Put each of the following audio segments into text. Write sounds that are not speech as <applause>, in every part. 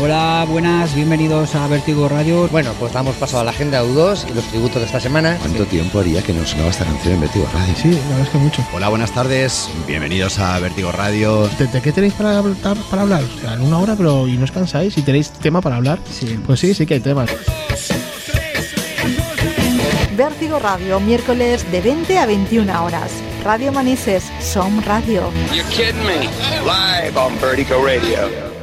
Hola, buenas, bienvenidos a Vértigo Radio. Bueno, pues damos paso a la agenda U2 y los tributos de esta semana. ¿Cuánto tiempo haría que no sonaba esta canción en Vértigo Radio? Sí, la verdad es que mucho. Hola, buenas tardes, bienvenidos a Vértigo Radio. ¿De, de qué tenéis para, hablar- para hablar? O sea, en una hora, pero ¿y no os cansáis? ¿Y tenéis tema para hablar? Sí. Pues sí, sí que hay temas. Vértigo Radio, miércoles de 20 a 21 horas. Radio Manises, Som Radio. You're kidding me. Live on Vertigo Radio.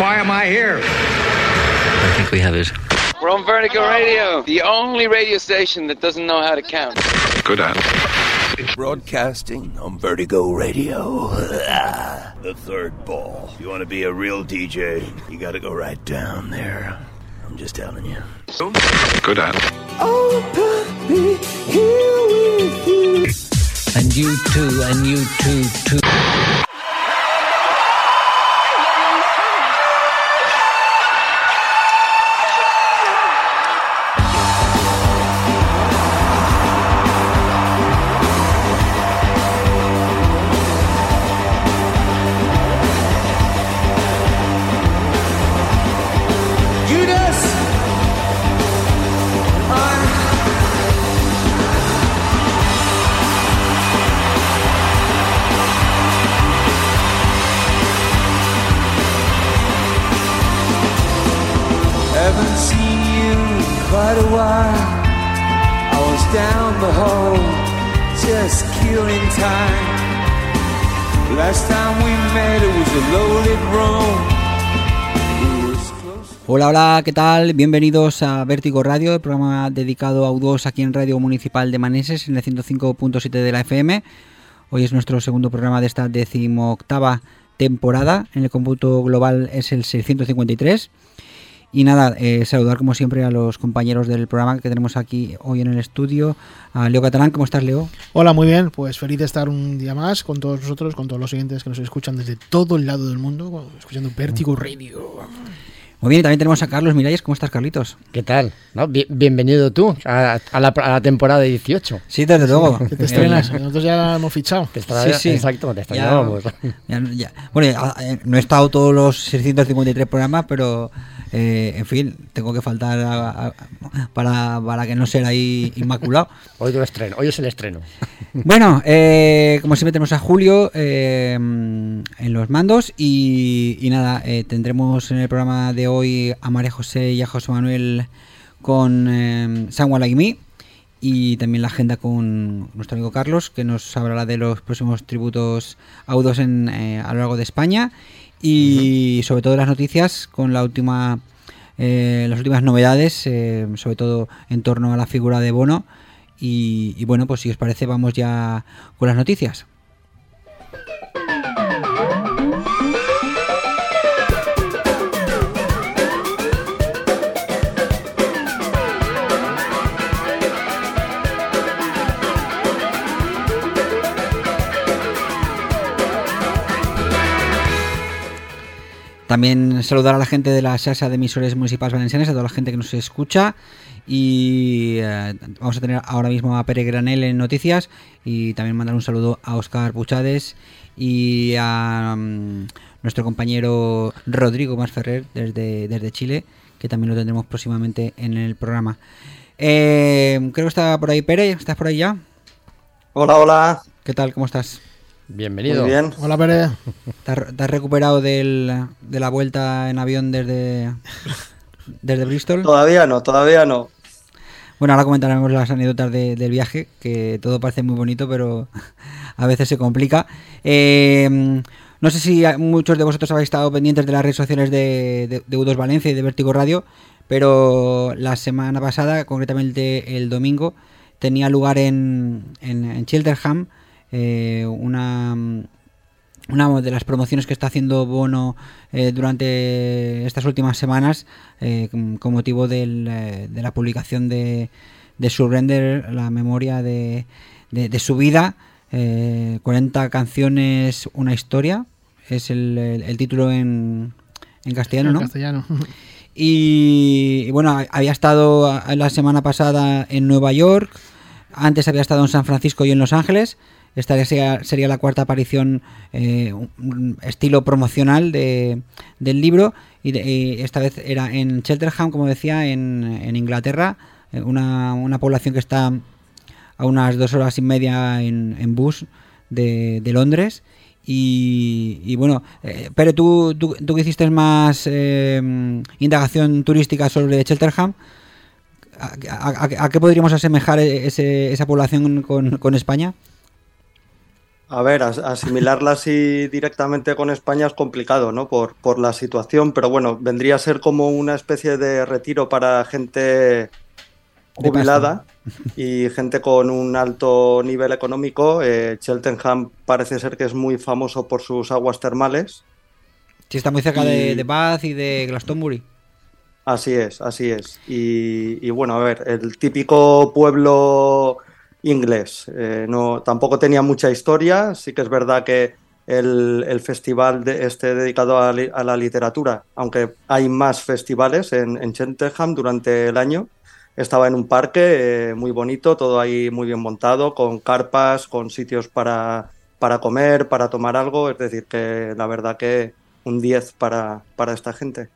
Why am I here? I think we have it. We're on Vertigo Radio, the only radio station that doesn't know how to count. Good at. Broadcasting on Vertigo Radio. Ah, the third ball. If you want to be a real DJ, you got to go right down there. I'm just telling you. Good at. And you too, and you too, too. Hola, hola, ¿qué tal? Bienvenidos a Vértigo Radio, el programa dedicado a U2 aquí en Radio Municipal de Maneses, en el 105.7 de la FM. Hoy es nuestro segundo programa de esta decimoctava temporada. En el cómputo global es el 653. Y nada, eh, saludar como siempre a los compañeros del programa que tenemos aquí hoy en el estudio. A Leo Catalán, ¿cómo estás, Leo? Hola, muy bien. Pues feliz de estar un día más con todos nosotros, con todos los oyentes que nos escuchan desde todo el lado del mundo, escuchando Vértigo Radio. Muy bien, y también tenemos a Carlos Miralles. ¿Cómo estás, Carlitos? ¿Qué tal? ¿No? Bien- bienvenido tú a, a la, a la temporada 18. Sí, desde luego. Que te estrenas. Nosotros ya hemos fichado. Te Sí, sí. Exacto, te Ya-. Ya- ya- Bueno, ya, eh, no he estado todos los 653 programas, pero eh, en fin, tengo que faltar a- a- para, para que no sea ahí inmaculado. <laughs> Hoy, lo estreno, hoy es el estreno. <laughs> Bueno, eh, como siempre tenemos a Julio eh, en los mandos y, y nada, eh, tendremos en el programa de hoy a María José y a José Manuel con eh, Someone Like Me y también la agenda con nuestro amigo Carlos que nos hablará de los próximos tributos audos en, eh, a lo largo de España y sobre todo las noticias con la última eh, las últimas novedades eh, sobre todo en torno a la figura de Bono y, y bueno, pues si os parece, vamos ya con las noticias. También saludar a la gente de la SASA de emisores municipales valencianas, a toda la gente que nos escucha. Y eh, vamos a tener ahora mismo a Pere Granel en noticias. Y también mandar un saludo a Oscar Puchades y a mm, nuestro compañero Rodrigo Masferrer desde, desde Chile, que también lo tendremos próximamente en el programa. Eh, creo que está por ahí Pere, ¿estás por ahí ya? Hola, hola. ¿Qué tal? ¿Cómo estás? Bienvenido. Muy bien. Hola, Pere. ¿Te has, te has recuperado del- de la vuelta en avión desde, desde Bristol? Todavía no, todavía no. Bueno, ahora comentaremos las anécdotas de- del viaje, que todo parece muy bonito, pero <laughs> a veces se complica. Eh, no sé si muchos de vosotros habéis estado pendientes de las redes sociales de, de, de U2 Valencia y de Vértigo Radio, pero la semana pasada, concretamente el domingo, tenía lugar en, en, en Cheltenham eh, una, una de las promociones que está haciendo Bono eh, durante estas últimas semanas eh, con, motivo del, de la publicación de, de Surrender, la memoria de, de, de su vida. eh, 40 canciones, una historia. Es el, el- el título en, en castellano, En ¿no? castellano. Y, y bueno, había estado la semana pasada en Nueva York, antes había estado en San Francisco y en Los Ángeles, esta sería, sería la cuarta aparición eh, estilo promocional de, del libro y, de- esta vez era en Cheltenham, como decía, en, en Inglaterra, eh, una, una población que está a unas dos horas y media en, en bus de, de Londres. Y, bueno, eh, pero tú, tú, tú que hiciste más indagación turística sobre Cheltenham, ¿a, a- a- a qué podríamos asemejar ese- esa población con, con España? A ver, as- asimilarla así directamente con España es complicado, ¿no? Por, por la situación, pero bueno, vendría a ser como una especie de retiro para gente jubilada y gente con un alto nivel económico. Eh, Cheltenham parece ser que es muy famoso por sus aguas termales. Sí, está muy cerca de, de Bath y de Glastonbury. Así es, así es. Y, y bueno, a ver, el típico pueblo inglés. eh, no, tampoco tenía mucha historia. Sí que es verdad que el, festival de, este dedicado a, la literatura, aunque hay más festivales en, en Cheltenham durante el año, estaba en un parque eh, muy bonito, todo ahí muy bien montado, con carpas, con sitios para, para comer, para tomar algo. Es decir, que la verdad que un 10 para, para esta gente.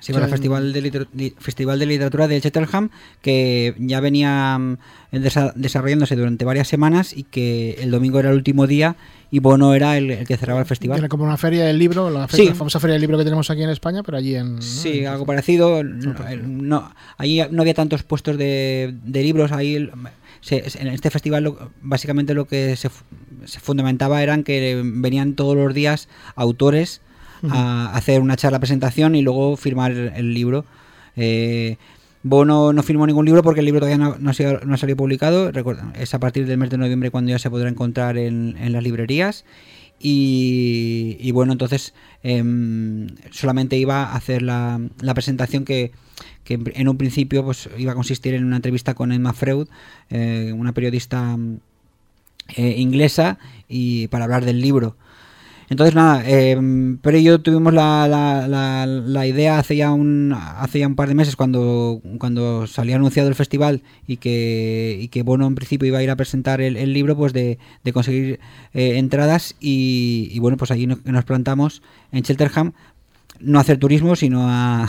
Sí, para el. Festival de, Liter- Li- Festival de Literatura de Cheltenham, que ya venía mm, desa- desarrollándose durante varias semanas y que el domingo era el último día y Bono era el, el que cerraba el festival. Era como una feria del libro, la, Sí. la famosa feria del libro que tenemos aquí en España, pero allí en... Sí, algo parecido. No, no- ahí no había tantos puestos de, de libros. Ahí el- se- en este festival lo- básicamente lo que se, se fundamentaba eran que venían todos los días autores a hacer una charla presentación y luego firmar el, libro. Eh, no firmó ningún libro porque el libro todavía no, ha, salido publicado. Es a partir del mes de noviembre cuando ya se podrá encontrar en, las librerías. Y, bueno, entonces em, solamente iba a hacer la, presentación que, en- un principio pues iba a consistir en una entrevista con Emma Freud, eh, una periodista eh, inglesa, y para hablar del libro. Entonces nada, em, pero yo tuvimos la, la, la, idea hace ya un hace ya un par de meses cuando cuando salió anunciado el festival y que y que Bono en principio iba a ir a presentar el, libro, pues de, de conseguir eh, entradas y, bueno pues allí nos, plantamos en Cheltenham no a hacer turismo sino a,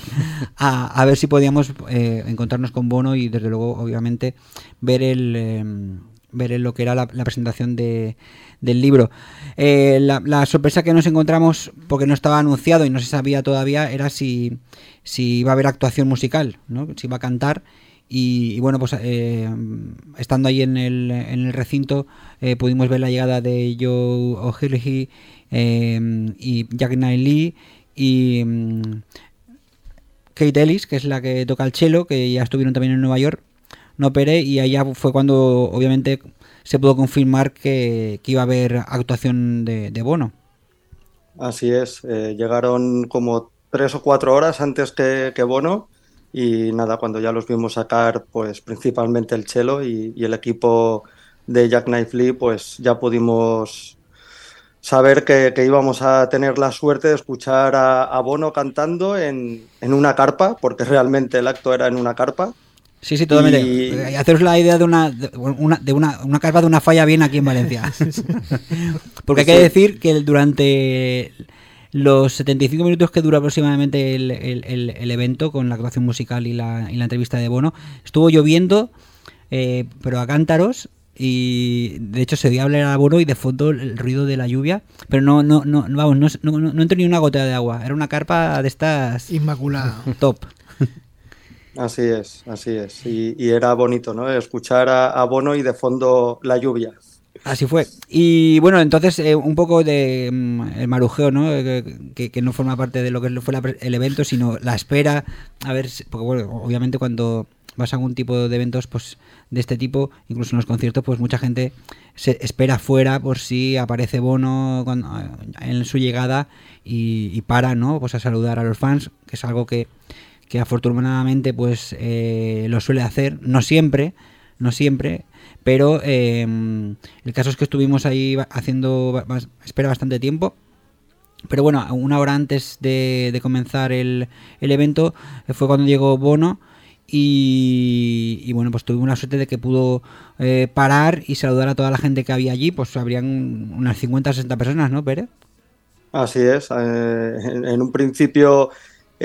<laughs> a, a ver si podíamos eh, encontrarnos con Bono y desde luego obviamente ver el em, ver lo que era la, presentación de, del libro. Eh, la, sorpresa que nos encontramos, porque no estaba anunciado y no se sabía todavía, era si, si iba a haber actuación musical, ¿no? si iba a cantar. Y, bueno, pues eh, estando ahí en el, en el recinto, eh, pudimos ver la llegada de Joe O'Hilly eh, y Jack Lee y mm, Kate Ellis, que es la que toca el cello, que ya estuvieron también en Nueva York no operé y allá fue cuando obviamente se pudo confirmar que, que iba a haber actuación de, Bono. Así es, eh, llegaron como tres o cuatro horas antes que, que Bono y nada, cuando ya los vimos sacar, pues principalmente el Chelo y, el equipo de Jack Knife Lee, pues ya pudimos saber que, que íbamos a tener la suerte de escuchar a, a Bono cantando en, en una carpa, porque realmente el acto era en una carpa. Sí, sí, totalmente. Y- Eh, Haceros la idea de una, de una, de una, una carpa de una falla bien aquí en Valencia. <laughs> Porque hay que decir que durante los 75 minutos que dura aproximadamente el, el- el- el evento con la actuación musical y la, y la entrevista de Bono, estuvo lloviendo, eh, pero a cántaros. Y de hecho se oía hablar a Bono y de fondo el ruido de la lluvia, pero no, no, no, vamos, no, no, no, no entró ni una gota de agua. Era una carpa de estas Inmaculada. top. Así es, así es. Y, y era bonito, ¿no? Escuchar a, Bono y de fondo la lluvia. Así fue. Y bueno, entonces eh, un poco de mm, el marujeo, ¿no? Eh, Que, que no forma parte de lo que fue el evento, sino la espera. A ver, porque bueno, obviamente cuando vas a algún tipo de eventos pues de este tipo, incluso en los conciertos, pues mucha gente se espera fuera por si aparece Bono en su llegada y, y para, ¿no? Pues a saludar a los fans, que es algo que, que afortunadamente pues eh, lo suele hacer, no siempre, no siempre, pero eh, el caso es que estuvimos ahí haciendo espera bastante tiempo. Pero bueno, una hora antes de, comenzar el, el evento eh, fue cuando llegó Bono Y, bueno, pues tuvimos la suerte de que pudo eh, parar y saludar a toda la gente que había allí. Pues habrían unas 50 o 60 personas, ¿no, Pérez? Así es. en un principio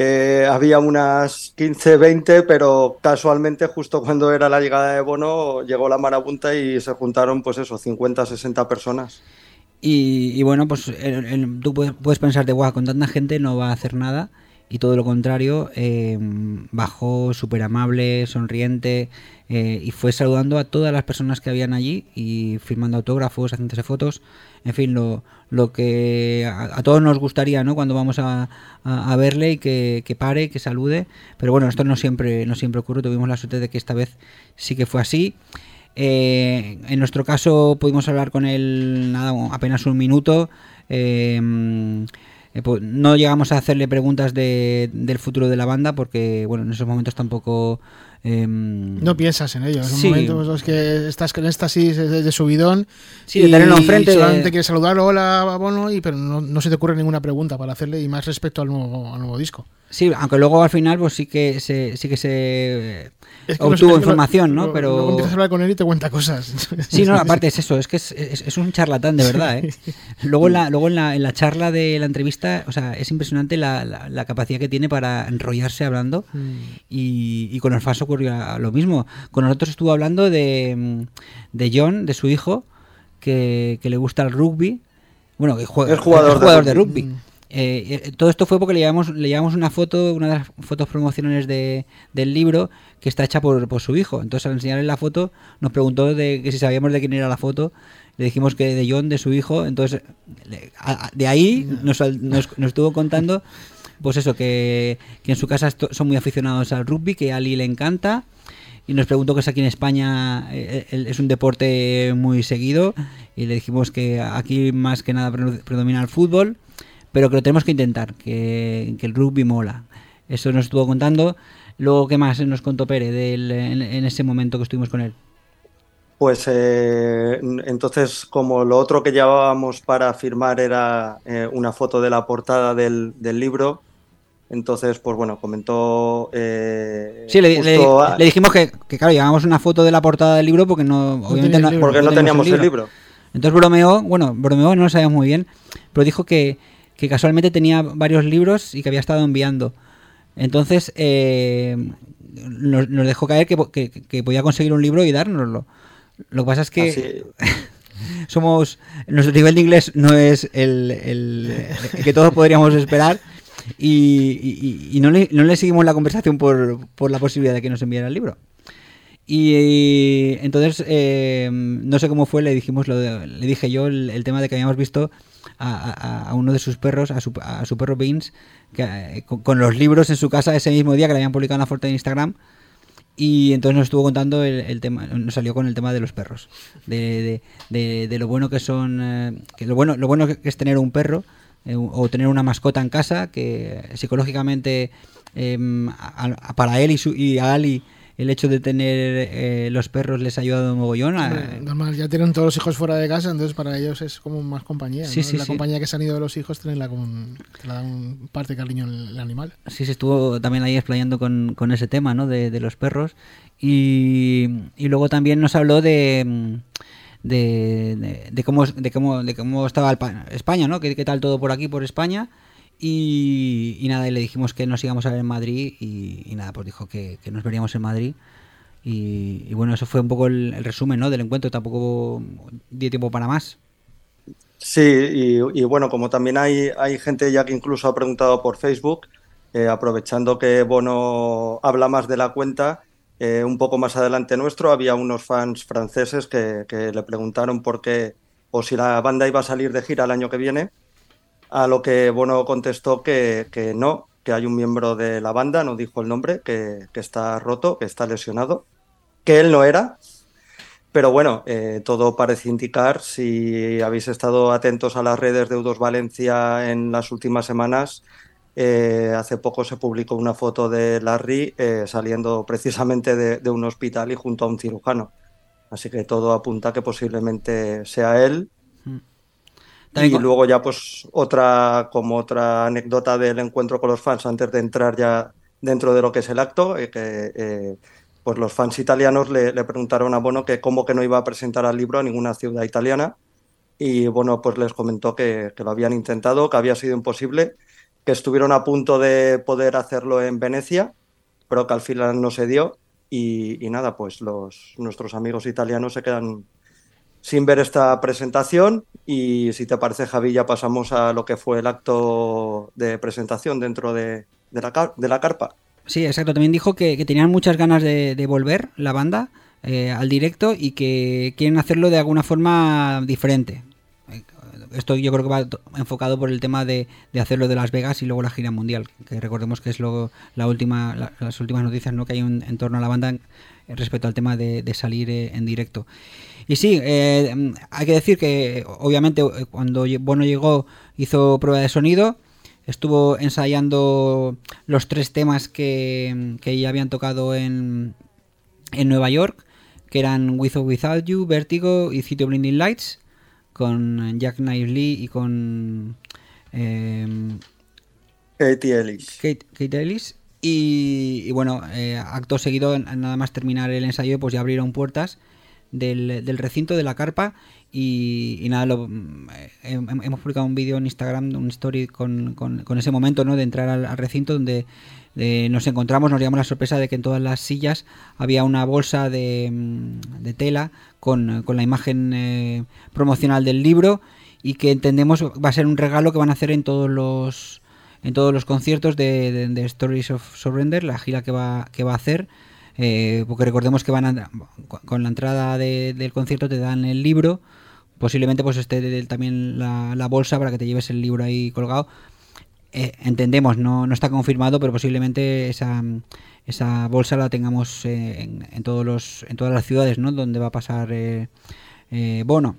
eh, había unas 15, 20, pero casualmente justo cuando era la llegada de Bono llegó la marabunta y se juntaron pues eso, 50, 60 personas. Y, bueno, pues tú puedes, puedes pensarte, guau, con tanta gente no va a hacer nada. Y todo lo contrario, eh, bajó súper amable, sonriente eh, y fue saludando a todas las personas que habían allí y firmando autógrafos, haciéndose fotos. En fin, lo, lo que a, todos nos gustaría, ¿no? Cuando vamos a, a- verle y que, que pare, que salude. Pero bueno, esto no siempre, no siempre ocurre. Tuvimos la suerte de que esta vez sí que fue así. Eh, en nuestro caso pudimos hablar con él nada, apenas un minuto. Eh, pues no llegamos a hacerle preguntas de, del futuro de la banda porque, bueno, en esos momentos tampoco... eh, No piensas en ello. Es un Sí. momento en los que estás con éxtasis de, de subidón. Sí, de tenerlo enfrente, Y solamente de- quieres saludarlo, hola, Bono, y, pero no, no se te ocurre ninguna pregunta para hacerle, y más respecto al nuevo, al nuevo disco. Sí, aunque luego al final pues sí que se, sí que se Es que obtuvo lo- información, ¿no? Pero Luego empiezas a hablar con él y te cuenta cosas. <laughs> Sí, no, <laughs> aparte es eso, es que es, es- es un charlatán de verdad, ¿eh? Luego, en la, luego en, la, en la charla de la entrevista, o sea, es impresionante la, la- la capacidad que tiene para enrollarse hablando y, y con el Fans ocurrió lo mismo. Con nosotros estuvo hablando de, mm, de John, de su hijo, que, que le gusta el rugby. Bueno, que juega, Es jugador de de rugby. rugby. Eh, eh, todo esto fue porque le llevamos, le llevamos una foto, una de las fotos promocionales de, del libro que está hecha por, por su hijo. Entonces al enseñarle la foto nos preguntó de que si sabíamos de quién era la foto. Le dijimos que de John, de su hijo. Entonces le- a- de ahí nos, al- nos, nos estuvo contando pues eso, que, que en su casa son muy aficionados al rugby, que a Ali le encanta. Y nos preguntó que si aquí en España eh, es un deporte muy seguido. Y le dijimos que aquí más que nada pre- predomina el fútbol pero que lo tenemos que intentar, que, el rugby mola. Eso nos estuvo contando. Luego, ¿qué más nos contó Pérez en, ese momento que estuvimos con él? Pues eh, entonces, como lo otro que llevábamos para firmar era eh, una foto de la portada del, del libro, entonces, pues bueno, comentó. eh, Sí, le, le- a- le dijimos que, que, claro, llevábamos una foto de la portada del libro porque no, obviamente no, porque no teníamos el libro. Entonces bromeó, bueno, bromeó, no lo sabíamos muy bien, pero dijo que, que casualmente tenía varios libros y que había estado enviando. Entonces eh, nos, nos dejó caer que, que- que podía conseguir un libro y dárnoslo. Lo que pasa es que Así- <laughs> somos nuestro nivel de inglés no es el, el- el que todos podríamos esperar y, y- y no, le, no le seguimos la conversación por, por la posibilidad de que nos enviara el libro. Y, eh, entonces, eh, no sé cómo fue, le dijimos lo de- le dije yo el, el tema de que habíamos visto a, a- a uno de sus perros, a su, a su perro Beans, que, eh, con, con los libros en su casa ese mismo día que le habían publicado en la foto de Instagram. Y entonces nos estuvo contando el, el tema, nos salió con el tema de los perros, de, de- de- de lo bueno que son, eh, que lo bueno, lo bueno que es tener un perro eh, o tener una mascota en casa, que psicológicamente em, a- a- para él y, su, y a Ali el hecho de tener eh, los perros les ha ayudado un mogollón. a- Normal, ya tienen todos los hijos fuera de casa, entonces para ellos es como más compañía. Sí, ¿no? sí, la sí. compañía que se han ido de los hijos, tenerla como un, te la da un parte cariño el, animal. Sí, se estuvo también ahí explayando con, con ese tema, ¿no? De, de los perros. Y, y luego también nos habló de, de, de, de cómo, de, cómo, de cómo estaba España, ¿no? ¿Qué, qué tal todo por aquí, por España? Y, y nada, y le dijimos que nos íbamos a ver en Madrid y, nada, pues dijo que, nos veríamos en Madrid. Y, bueno, eso fue un poco el, resumen, ¿no? Del encuentro, tampoco dio tiempo para más. Sí, y, y bueno, como también hay, hay gente ya que incluso ha preguntado por Facebook, eh, aprovechando que Bono habla más de la cuenta, eh, un poco más adelante nuestro había unos fans franceses que, le preguntaron por qué o si la banda iba a salir de gira el año que viene, a lo que Bono contestó que, que no, que hay un miembro de la banda, no dijo el nombre, que, que está roto, que está lesionado, que él no era, pero bueno, eh, todo parece indicar, si habéis estado atentos a las redes de Eudos Valencia en las últimas semanas, eh, hace poco se publicó una foto de Larry eh, saliendo precisamente de, de un hospital y junto a un cirujano. Así que todo apunta que posiblemente sea él. También Y con- luego ya pues otra, como otra anécdota del encuentro con los fans antes de entrar ya dentro de lo que es el acto, eh, que eh, pues los fans italianos le, le, preguntaron a Bono que cómo que no iba a presentar al libro a ninguna ciudad italiana y bueno, pues les comentó que, que lo habían intentado, que había sido imposible, que estuvieron a punto de poder hacerlo en Venecia, pero que al final no se dio y, nada, pues los, nuestros amigos italianos se quedan sin ver esta presentación y si te parece Javi ya pasamos a lo que fue el acto de presentación dentro de, la, carpa. Sí, exacto. También dijo que, tenían muchas ganas de, de volver la banda eh, al directo y que quieren hacerlo de alguna forma diferente. Esto yo creo que va enfocado por el tema de, de hacerlo de Las Vegas y luego la gira mundial, que recordemos que es lo, la última, la, las últimas noticias ¿no? que hay en, torno a la banda en, respecto al tema de, de salir eh, en directo. Y sí, eh, hay que decir que obviamente cuando Bono llegó hizo prueba de sonido, estuvo ensayando los tres temas que, que ya habían tocado en, en Nueva York, que eran With or Without You, Vertigo y City of Blinding Lights, con Jack Knives Lee y con eh, Katie Ellis. Kate, Kate Ellis. Y, y bueno, eh, acto seguido, nada más terminar el ensayo, pues ya abrieron puertas del, del recinto de la carpa y, y nada, lo, eh, hemos publicado un vídeo en Instagram, un story con, con, con, ese momento ¿no? de entrar al, al recinto donde eh, nos encontramos, nos llevamos la sorpresa de que en todas las sillas había una bolsa de, de tela con, con, la imagen eh, promocional del libro y que entendemos va a ser un regalo que van a hacer en todos los en todos los conciertos de, Stories of Surrender, la gira que va, que va a hacer. Eh, porque recordemos que van a, con la entrada de, del concierto te dan el libro, posiblemente pues esté también la, bolsa para que te lleves el libro ahí colgado. Eh, entendemos, no, no está confirmado, pero posiblemente esa, esa bolsa la tengamos eh, en, en, todos los, en todas las ciudades ¿no? donde va a pasar eh, Bono.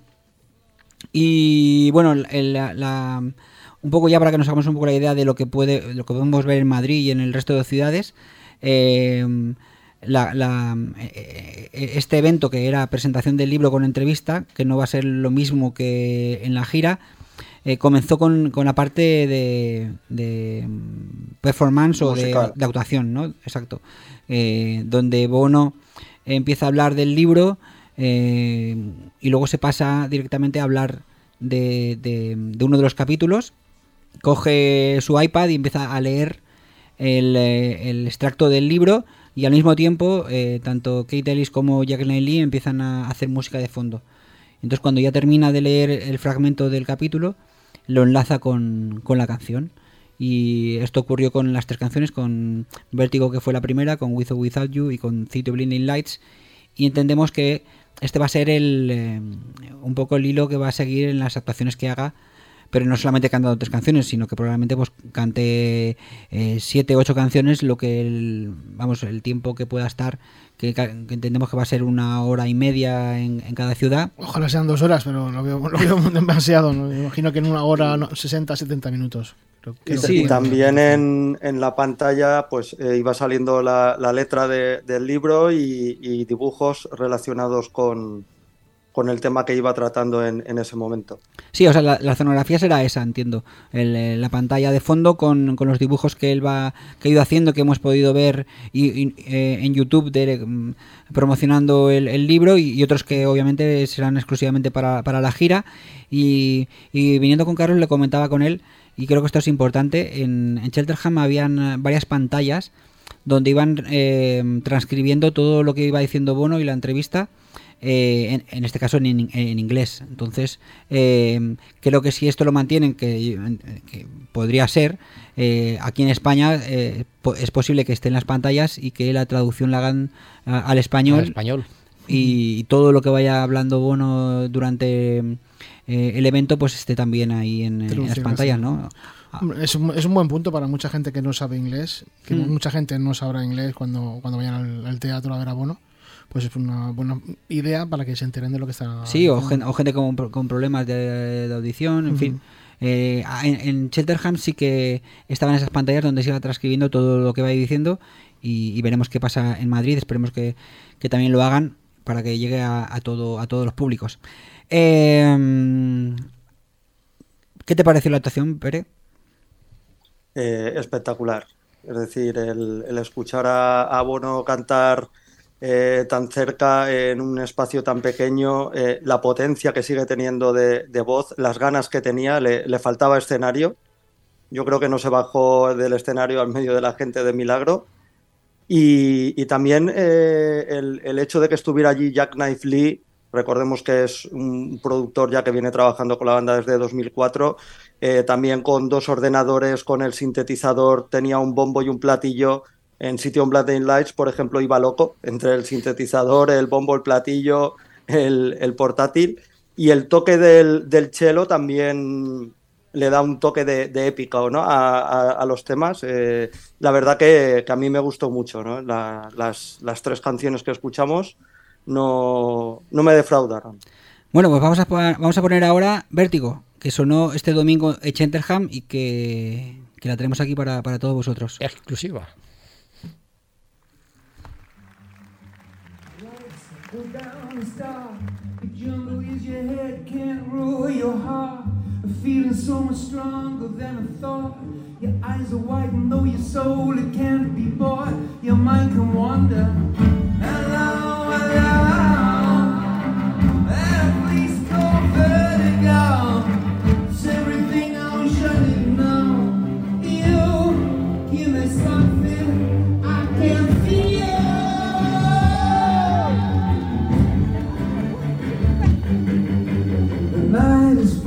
Y bueno, un poco ya para que nos hagamos un poco la idea de lo que puede, lo que podemos ver en Madrid y en el resto de ciudades. Este evento que era presentación del libro con entrevista, que no va a ser lo mismo que en la gira, eh, comenzó con, con, la parte de, de performance o de, de, actuación, ¿no? Exacto. Eh, donde Bono empieza a hablar del libro eh, y luego se pasa directamente a hablar de, de, uno de los capítulos, coge su iPad y empieza a leer el, el extracto del libro y al mismo tiempo eh, tanto Kate Ellis como Jacqueline Lee empiezan a hacer música de fondo. Entonces cuando ya termina de leer el fragmento del capítulo, lo enlaza con, con la canción. Y esto ocurrió con las tres canciones, con Vértigo que fue la primera, con With or Without You y con City Blinding Lights. Y entendemos que este va a ser el, eh, un poco el hilo que va a seguir en las actuaciones que haga pero no solamente he cantado tres canciones, sino que probablemente pues cante eh, siete, ocho canciones, lo que el, vamos, el tiempo que pueda estar, que, que, entendemos que va a ser una hora y media en, en, cada ciudad. Ojalá sean dos horas, pero lo veo, lo veo <laughs> demasiado, ¿no? Me imagino que en una hora, no, 60, 70 minutos. Y sí, también en, en, la pantalla pues eh, iba saliendo la, la letra de, del libro y, y dibujos relacionados con, con el tema que iba tratando en, ese momento. Sí, o sea, la, la será esa, entiendo. El, la pantalla de fondo con, los dibujos que él va que ha ido haciendo, que hemos podido ver eh, en YouTube mm, promocionando el, libro y, otros que obviamente serán exclusivamente para, para la gira. Y, viniendo con Carlos le comentaba con él, y creo que esto es importante, en, en Cheltenham habían varias pantallas donde iban eh, transcribiendo todo lo que iba diciendo Bono y la entrevista eh, en, en, este caso en, en inglés. Entonces, eh, creo que si esto lo mantienen, que, que podría ser, eh, aquí en España eh, es posible que esté en las pantallas y que la traducción la hagan a, al español. Al español. Y, y, todo lo que vaya hablando Bono durante eh, el evento, pues esté también ahí en, en las pantallas, ¿no? Es un, es un, buen punto para mucha gente que no sabe inglés, que mm. mucha gente no sabrá inglés cuando, cuando vayan al, al teatro a ver a Bono pues es una buena idea para que se enteren de lo que está. Sí, o gente, o gente, con, con problemas de, de, audición, en uh -huh. fin. Eh, en, en, Cheltenham sí que estaban esas pantallas donde se iba transcribiendo todo lo que va diciendo y, y veremos qué pasa en Madrid. Esperemos que, que, también lo hagan para que llegue a, a, todo, a todos los públicos. Eh, ¿Qué te pareció la actuación, Pere? Eh, espectacular. Es decir, el, escuchar a, a, Bono cantar eh, tan cerca en un espacio tan pequeño, eh, la potencia que sigue teniendo de, voz, las ganas que tenía, le, faltaba escenario. Yo creo que no se bajó del escenario al medio de la gente de milagro. Y, también el, el, hecho de que estuviera allí Jack Knife Lee, recordemos que es un productor ya que viene trabajando con la banda desde 2004, eh, también con dos ordenadores, con el sintetizador, tenía un bombo y un platillo. En City on Blood Lights, por ejemplo, iba loco entre el sintetizador, el bombo, el platillo, el, portátil. Y el toque del, del cello también le da un toque de, épica ¿no? a, los temas. Eh, la verdad que, a mí me gustó mucho. ¿no? La, las, las, tres canciones que escuchamos no, no me defraudaron. Bueno, pues vamos a, vamos a poner ahora Vértigo, que sonó este domingo en Cheltenham y que, que la tenemos aquí para, para todos vosotros. Exclusiva. feeling so much stronger than I thought. Your eyes are wide and though your soul it can't be bought, your mind can wander. Hello, hello, and please go vertigo.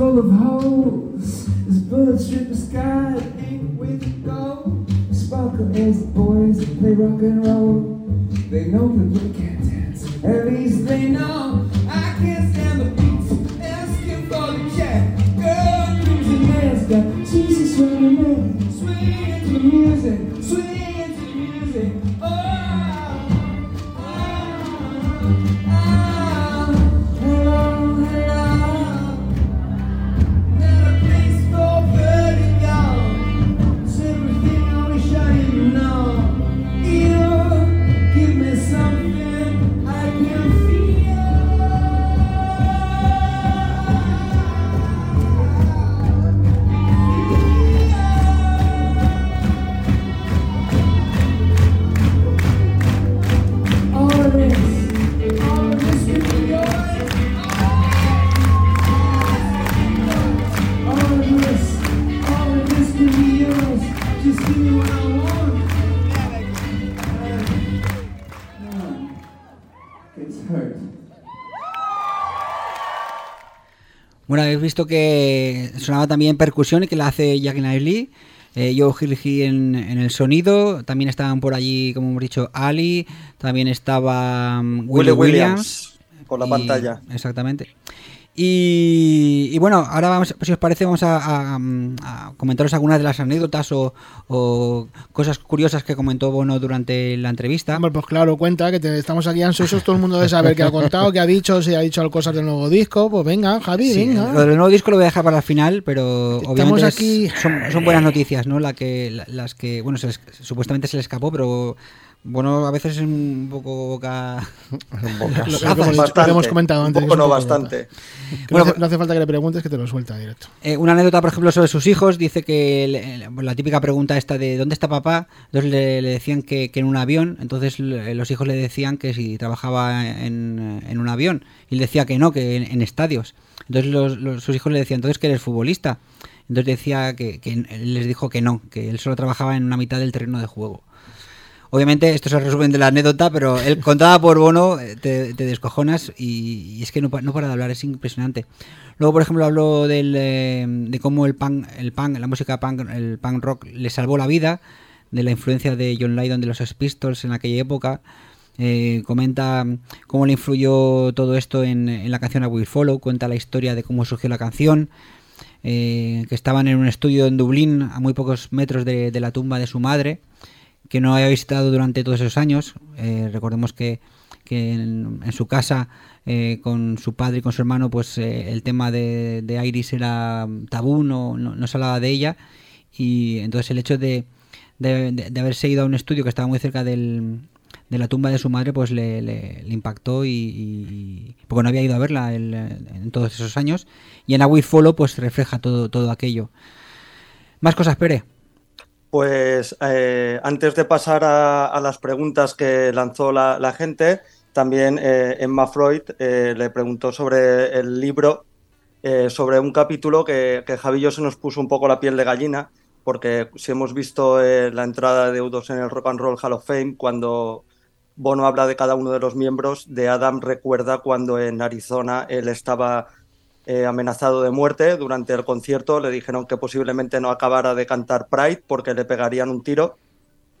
Full of holes. There's bullets strip the sky. Ain't way to go. Sparkle as the boys play rock and roll. They know that we can't dance. At least they know I can't stand the beats. Asking for the check. Girl, mask got Jesus running man. Swing into the music. Swing Bueno, habéis visto que sonaba también percusión y que la hace Jack Lee. Eh, Joe Hill en, en, el sonido, también estaban por allí, como hemos dicho, Ali, también estaba um, Willie Williams, Williams por la y, pantalla. Exactamente. Y, y, bueno, ahora vamos, si os parece, vamos a, a, a comentaros algunas de las anécdotas o, o, cosas curiosas que comentó Bono durante la entrevista. Hombre, pues claro, cuenta que te, estamos aquí ansiosos, todo el mundo debe saber qué ha contado, qué ha dicho, si ha dicho cosas del nuevo disco. Pues venga, Javi, sí, venga. Lo del nuevo disco lo voy a dejar para el final, pero estamos obviamente aquí... Es, son, son, buenas noticias, ¿no? La que, las que, bueno, se les, supuestamente se le escapó, pero bueno, a veces es un poco boca. <laughs> <laughs> lo, hemos, lo, hemos, comentado antes. Un poco no, bastante. Bueno, no, hace, no, hace, falta que le preguntes, que te lo suelta directo. Eh, una anécdota, por ejemplo, sobre sus hijos. Dice que le, la típica pregunta esta de ¿dónde está papá? Entonces le, le decían que, que, en un avión. Entonces los hijos le decían que si trabajaba en, en un avión. Y él decía que no, que en, en estadios. Entonces los, sus hijos le decían, entonces que eres futbolista. Entonces decía que, que les dijo que no, que él solo trabajaba en una mitad del terreno de juego. Obviamente, esto es el resumen de la anécdota, pero él contada por Bono te, te descojonas y, es que no, no, para de hablar, es impresionante. Luego, por ejemplo, habló del, eh, de cómo el punk, el punk, la música punk, el punk rock le salvó la vida, de la influencia de John Lydon de los Pistols en aquella época. Eh, comenta cómo le influyó todo esto en, la canción A Will Follow, cuenta la historia de cómo surgió la canción, eh, que estaban en un estudio en Dublín, a muy pocos metros de la tumba de su madre, que no había visitado durante todos esos años. Eh, recordemos que, que en, su casa, eh, con su padre y con su hermano, pues eh, el tema de, de, Iris era tabú, no, no, no, se hablaba de ella. Y entonces el hecho de, de, de, haberse ido a un estudio que estaba muy cerca del, de la tumba de su madre, pues le, impactó y, y, porque no había ido a verla en todos esos años. Y en A We Follow, pues refleja todo, todo aquello. Más cosas, Pere. Pues eh, antes de pasar a, las preguntas que lanzó la, gente, también eh, Emma Freud eh, le preguntó sobre el libro, sobre un capítulo que, que Javillo se nos puso un poco la piel de gallina, porque si hemos visto la entrada de U2 en el Rock and Roll Hall of Fame, cuando Bono habla de cada uno de los miembros, de Adam recuerda cuando en Arizona él estaba eh, amenazado de muerte durante el concierto. Le dijeron que posiblemente no acabara de cantar Pride porque le pegarían un tiro.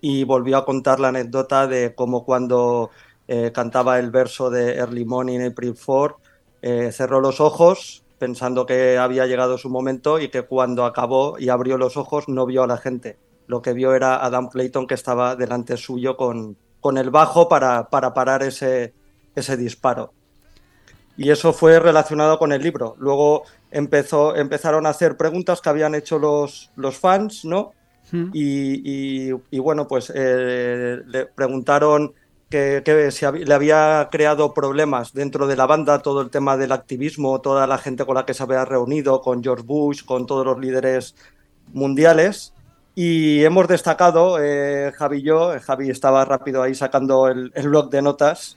Y volvió a contar la anécdota de cómo cuando eh, cantaba el verso de Early Morning April 4, eh, cerró los ojos pensando que había llegado su momento y que cuando acabó y abrió los ojos no vio a la gente. Lo que vio era Adam Clayton que estaba delante suyo con, con el bajo para, para parar ese, ese disparo. Y eso fue relacionado con el libro. Luego empezó, empezaron a hacer preguntas que habían hecho los, los fans, ¿no? Mm. Y, y, y, bueno, pues eh, le preguntaron que, que si hab le había creado problemas dentro de la banda, todo el tema del activismo, toda la gente con la que se había reunido, con George Bush, con todos los líderes mundiales. Y hemos destacado, eh, Javi y yo, Javi estaba rápido ahí sacando el, el blog de notas,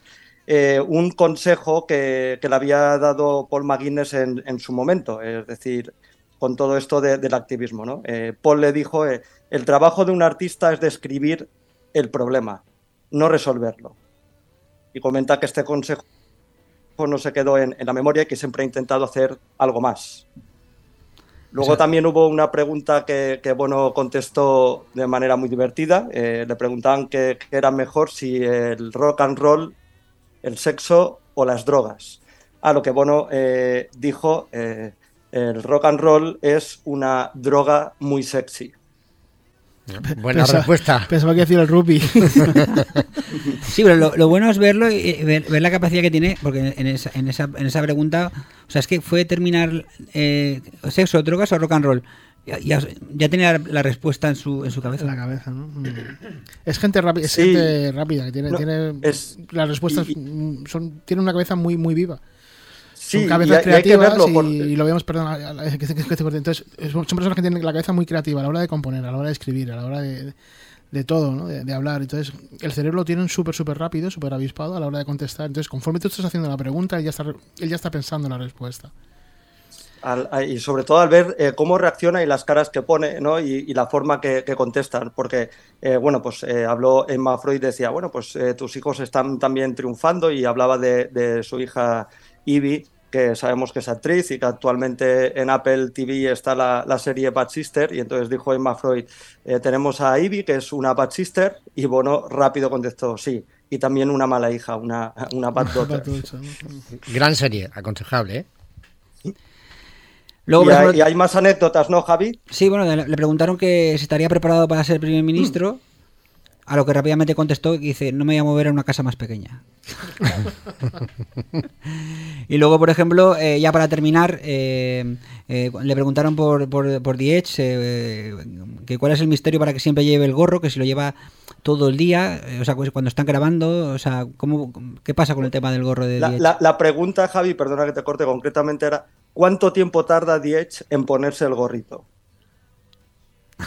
eh, un consejo que, que, le había dado Paul McGuinness en, en, su momento, es decir, con todo esto de, del activismo. ¿no? Eh, Paul le dijo, eh, el trabajo de un artista es describir el problema, no resolverlo. Y comenta que este consejo no se quedó en, en la memoria y que siempre ha intentado hacer algo más. Luego o sea, también hubo una pregunta que, que, Bono contestó de manera muy divertida. Eh, le preguntaban qué era mejor, si el rock and roll el sexo o las drogas. A lo que Bono eh, dijo, eh, el rock and roll es una droga muy sexy. Buena Pensa, respuesta. Pensaba que decir el rugby. <laughs> sí, pero lo, lo, bueno es verlo y ver, ver, la capacidad que tiene, porque en esa, en esa, en esa pregunta, o sea, es que fue terminar eh, sexo, drogas o rock and roll. Ya, ya, ya, tenía la respuesta en su, en su cabeza. En la cabeza, ¿no? Es gente, rápida, es sí. gente rápida, que tiene, no, tiene es, las respuestas y, son, tiene una cabeza muy, muy viva. Sí, son cabezas y, creativas y, por... y, lo vemos, perdón, que, que, que, entonces son personas que tienen la cabeza muy creativa a la hora de componer, a la hora de escribir, a la hora de, de todo, ¿no? de, de, hablar. Entonces, el cerebro lo tienen súper, súper rápido, súper avispado a la hora de contestar. Entonces, conforme tú estás haciendo la pregunta, él ya está, él ya está pensando en la respuesta. Al, y sobre todo al ver eh, cómo reacciona y las caras que pone ¿no? y, y la forma que, que contestan, porque eh, bueno, pues eh, habló Emma Freud decía, bueno, pues eh, tus hijos están también triunfando y hablaba de, de su hija Ivy, que sabemos que es actriz y que actualmente en Apple TV está la, la serie Bad Sister y entonces dijo Emma Freud, eh, tenemos a Ivy, que es una Bad Sister, y Bono rápido contestó, sí, y también una mala hija, una, una Bad <laughs> Daughter. Gran serie, aconsejable, ¿eh? Luego, y, hay, y, hay, más anécdotas, ¿no, Javi? Sí, bueno, le, preguntaron que si estaría preparado para ser primer ministro, mm. a lo que rápidamente contestó y dice, no me voy a mover a una casa más pequeña. <laughs> y luego, por ejemplo, eh, ya para terminar, eh, eh, le preguntaron por, por, por The Edge que cuál es el misterio para que siempre lleve el gorro, que si lo lleva todo el día, o sea, cuando están grabando, o sea, ¿cómo, ¿qué pasa con el tema del gorro de la? La, la pregunta, Javi, perdona que te corte, concretamente era ¿Cuánto tiempo tarda Diech en ponerse el gorrito? <laughs>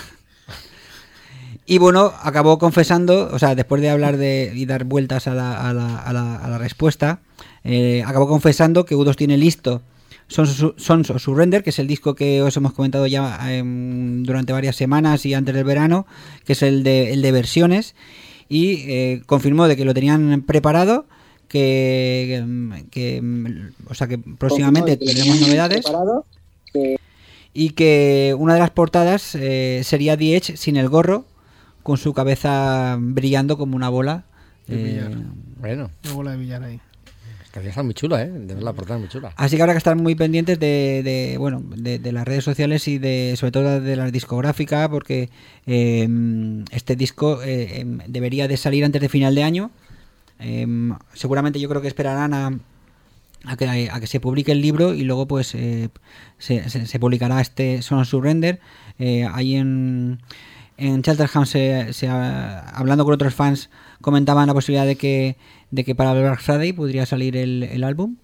Y bueno, acabó confesando, o sea, después de hablar de y dar vueltas a la, a la, a la, a la respuesta, eh, acabó confesando que U2 tiene listo Sons, of Surrender, que es el disco que os hemos comentado ya eh, durante varias semanas y antes del verano, que es el de, el de versiones, y eh, confirmó de que lo tenían preparado que, que, o sea que próximamente tendremos novedades. que... y que una de las portadas eh, sería The Edge sin el gorro con su cabeza brillando como una bola eh, bueno. Una bola de billar ahí Estaría está muy chula, ¿eh? De ver la portada muy chula. Así que habrá que estar muy pendientes de, bueno, de, las redes sociales y de, sobre todo de la discográfica, porque eh, este disco eh, debería de salir antes de final de año. Eh, seguramente yo creo que esperarán a, a, que, se publique el libro y luego pues eh, se, se, se, publicará este Son Surrender. Eh, ahí en, en Cheltenham, se, se, hablando con otros fans, comentaban la posibilidad de que, de que para Black Friday podría salir el, el álbum.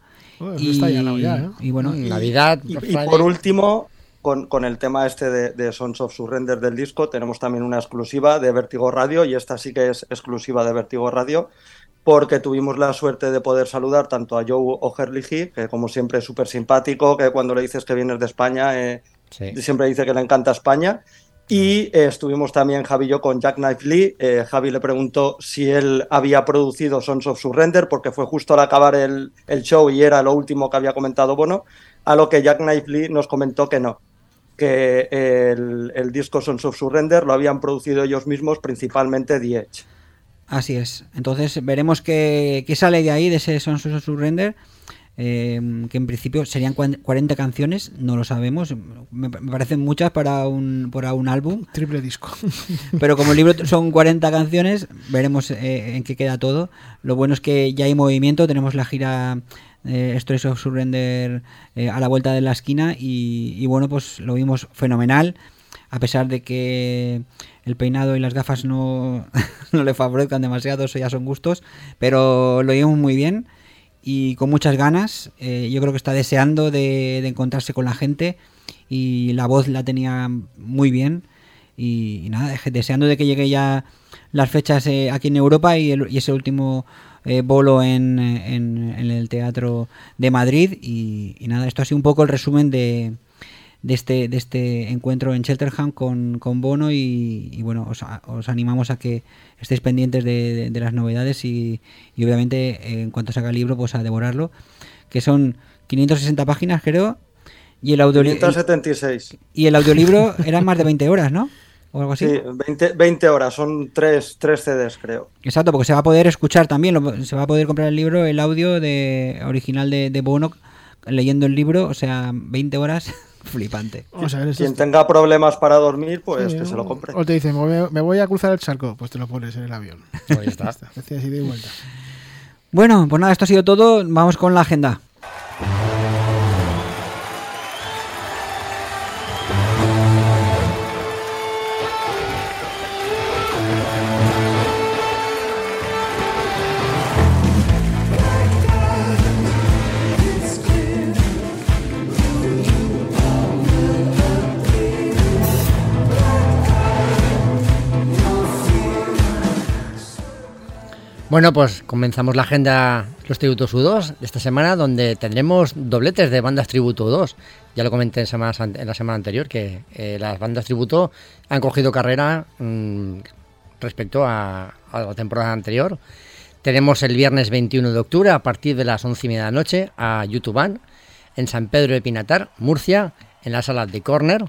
Y, está ya, ya, ¿eh? y, bueno, Navidad, y, y, por último, con, con el tema este de, de, Sons of Surrender del disco, tenemos también una exclusiva de Vertigo Radio y esta sí que es exclusiva de Vertigo Radio porque tuvimos la suerte de poder saludar tanto a Joe O'Herlihy, que como siempre es súper simpático, que cuando le dices que vienes de España, eh, sí. siempre dice que le encanta España. Y eh, estuvimos también Javi y yo con Jack Knife Lee. Eh, Javi le preguntó si él había producido Sons of Surrender, porque fue justo al acabar el, el, show y era lo último que había comentado Bono. A lo que Jack Knife Lee nos comentó que no, que el, el disco Sons of Surrender lo habían producido ellos mismos, principalmente The Edge. Así es. Entonces veremos qué, qué sale de ahí, de ese Sons of Surrender. Eh, que en principio serían 40 canciones, no lo sabemos. Me, me parecen muchas para un, para un álbum. Triple disco. <laughs> Pero como el libro son 40 canciones, veremos eh, en qué queda todo. Lo bueno es que ya hay movimiento, tenemos la gira eh, Stories of Surrender eh, a la vuelta de la esquina y, y bueno, pues lo vimos fenomenal, a pesar de que el peinado y las gafas no, <laughs> no le favorezcan demasiado, eso ya son gustos, pero lo vimos muy bien y con muchas ganas. Eh, yo creo que está deseando de, encontrarse con la gente y la voz la tenía muy bien. Y, nada, deseando de que llegue ya las fechas eh, aquí en Europa y, el, ese último eh, bolo en, el Teatro de Madrid. Y, nada, esto ha sido un poco el resumen de, de este, de este encuentro en Cheltenham con, con Bono y, y bueno, os, os, animamos a que estéis pendientes de, de, de las novedades y, y, obviamente eh, en cuanto salga el libro pues a devorarlo, que son 560 páginas creo y el audiolibro 576 y el audiolibro <laughs> eran más de 20 horas, ¿no? O algo así. Sí, 20, 20 horas, son 3, 3 CDs creo. Exacto, porque se va a poder escuchar también, lo, se va a poder comprar el libro, el audio de original de, de Bono leyendo el libro, o sea, 20 horas flipante. O sea, Quien tenga problemas para dormir, pues sí, que se lo compre. O te dicen, me voy a cruzar el charco, pues te lo pones en el avión. Ahí está. <laughs> así de vuelta. Bueno, pues nada, esto ha sido todo. Vamos con la agenda. Bueno, pues comenzamos la agenda Los Tributos U2 de esta semana, donde tendremos dobletes de bandas Tributo 2. Ya lo comenté en, la semana anterior, que eh, las bandas Tributo han cogido carrera mmm, respecto a, a, la temporada anterior. Tenemos el viernes 21 de octubre, a partir de las 11 y media de la noche, a YouTube en San Pedro de Pinatar, Murcia, en la sala de Corner.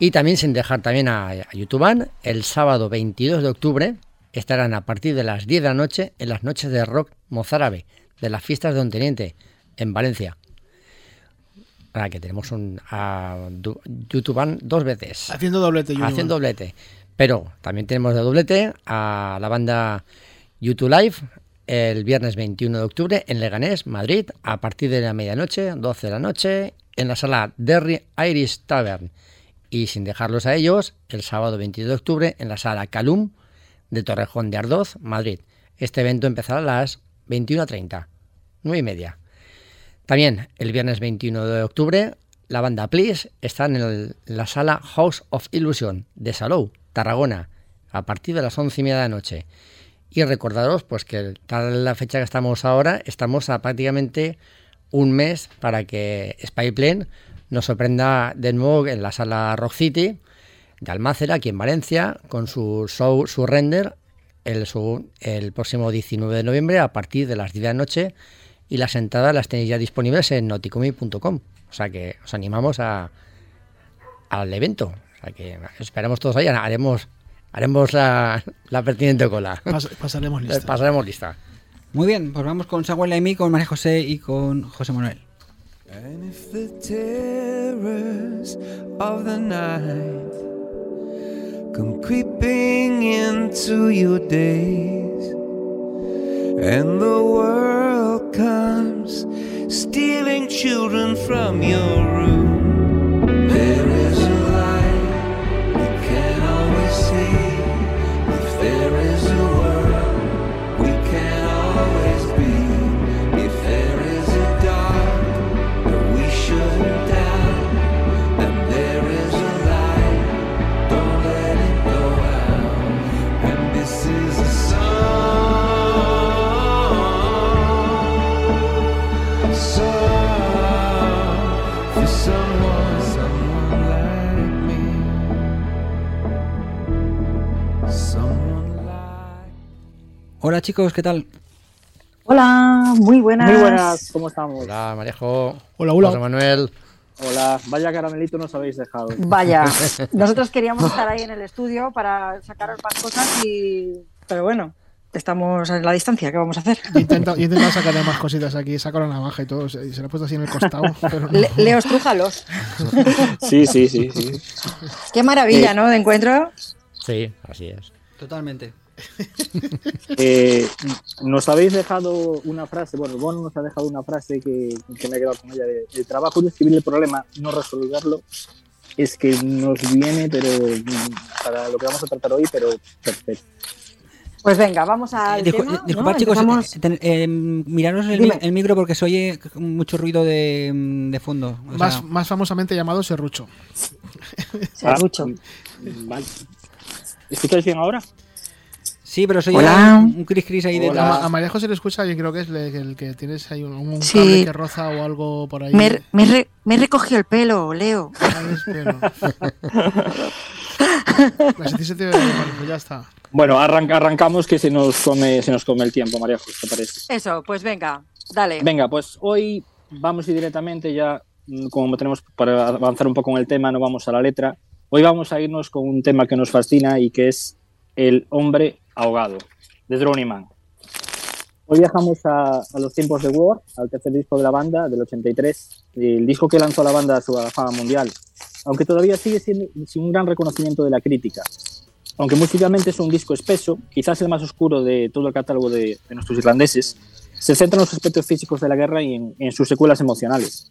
Y también, sin dejar también a, a YouTube, el sábado 22 de octubre, estarán a partir de las 10 de la noche en las noches de rock mozárabe de las fiestas de Don Teniente en Valencia. Ahora que tenemos un a, YouTube dos veces. Haciendo doblete. YouTube. Haciendo doblete. Pero también tenemos de doblete a la banda YouTube Live el viernes 21 de octubre en Leganés, Madrid, a partir de la medianoche, 12 de la noche, en la sala Derry Irish Tavern. Y sin dejarlos a ellos, el sábado 22 de octubre en la sala Calum, de Torrejón de Ardoz, Madrid. Este evento empezará a las 21.30, 9 y media. También el viernes 21 de octubre, la banda Please está en, la sala House of Illusion de Salou, Tarragona, a partir de las 11 y media de la noche. Y recordaros pues que tal la fecha que estamos ahora, estamos a prácticamente un mes para que Spyplane nos sorprenda de nuevo en la sala Rock City de Almácera, aquí en Valencia, con su show Surrender el, su, el próximo 19 de noviembre a partir de las 10 de la noche y las entradas las tenéis ya disponibles en noticomi.com. O sea que os animamos a, al evento. O sea que esperamos todos ahí, haremos, haremos la, la pertinente cola. Pas, pasaremos lista. Pasaremos lista. Muy bien, pues vamos con Samuel Amy, con María José y con José Manuel. And if the terrors of the night come creeping into your days, and the world comes stealing children from your room. Hola chicos, ¿qué tal? Hola, muy buenas. Muy buenas, ¿cómo estamos? Hola, Marejo. Hola, hola. José Manuel. Hola, vaya caramelito nos habéis dejado. Vaya, <laughs> nosotros queríamos estar ahí en el estudio para sacaros más cosas y... Pero bueno, estamos en la distancia, ¿qué vamos a hacer? Yo he intentado, yo he intentado sacarle más cositas aquí, saco la navaja y todo, se, se la he puesto así en el costado. <laughs> Pero no. Le- Leo, estrújalos. <laughs> Sí, sí, sí, sí. Qué maravilla, Eh, ¿no? De encuentro. Sí, así es. Totalmente. <laughs> Eh, nos habéis dejado una frase, bueno, Bono nos ha dejado una frase que, que me he quedado con ella. de, el trabajo de escribir el problema, no resolverlo, es que nos viene, pero para lo que vamos a tratar hoy, pero perfecto. Pues venga, vamos al tema. disculpad ¿no? chicos, Empezamos- eh, ten- eh, miraros el, Dime. mi- el micro porque se oye mucho ruido de, de fondo. o más, sea, más famosamente llamado Serrucho. Serrucho. Ah, vale. ¿Escucháis bien ahora? Sí, pero Hola. un, un cris cris ahí Hola. detrás. A, a María José le escucha, yo creo que es le- el que tienes ahí un, un Sí. cable que roza o algo por ahí. Me, he- me he re- me he recogido el pelo, Leo. Ah, pelo. <laughs> Pues pues ya está. Bueno, arranca- arrancamos que se nos come, se nos come el tiempo, María José. Eso, pues venga, dale. Venga, pues hoy vamos a ir directamente ya, mm, como tenemos para avanzar un poco en el tema, no vamos a la letra. Hoy vamos a irnos con un tema que nos fascina y que es el hombre ahogado, de Drowning. Hoy viajamos a, a los tiempos de War, al tercer disco de la banda, del 83, el disco que lanzó la banda a su fama mundial, aunque todavía sigue siendo sin un gran reconocimiento de la crítica. Aunque musicalmente es un disco espeso, quizás el más oscuro de todo el catálogo de, de nuestros irlandeses, se centra en los aspectos físicos de la guerra y en, en sus secuelas emocionales.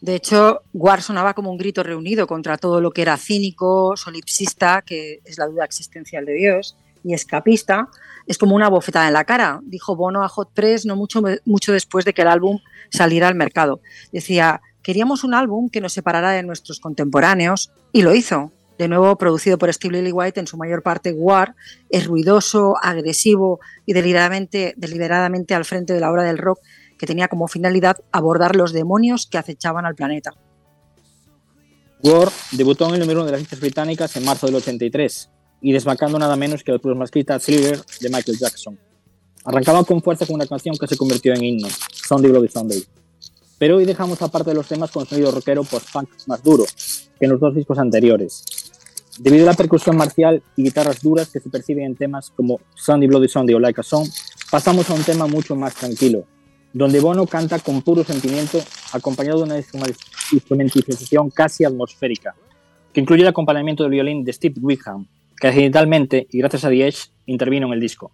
De hecho, War sonaba como un grito reunido contra todo lo que era cínico, solipsista, que es la duda existencial de Dios, y escapista. Es como una bofetada en la cara, dijo Bono a Hot Press no mucho, mucho después de que el álbum saliera al mercado. Decía, queríamos un álbum que nos separara de nuestros contemporáneos, y lo hizo. De nuevo, producido por Steve Lillywhite, en su mayor parte War, es ruidoso, agresivo y deliberadamente, deliberadamente al frente de la obra del rock que tenía como finalidad abordar los demonios que acechaban al planeta. War debutó en el número uno de las listas británicas en marzo del 83 y desbancando nada menos que el plasmascrita Thriller de Michael Jackson. Arrancaba con fuerza con una canción que se convirtió en himno, Sunday Bloody Sunday. Pero hoy dejamos aparte de los temas con sonido rockero post-punk más duro que en los dos discos anteriores. Debido a la percusión marcial y guitarras duras que se perciben en temas como Sunday Bloody Sunday o Like a Song, pasamos a un tema mucho más tranquilo, donde Bono canta con puro sentimiento, acompañado de una instrumentización casi atmosférica, que incluye el acompañamiento del violín de Steve Wickham, que accidentalmente y gracias a The Edge intervino en el disco.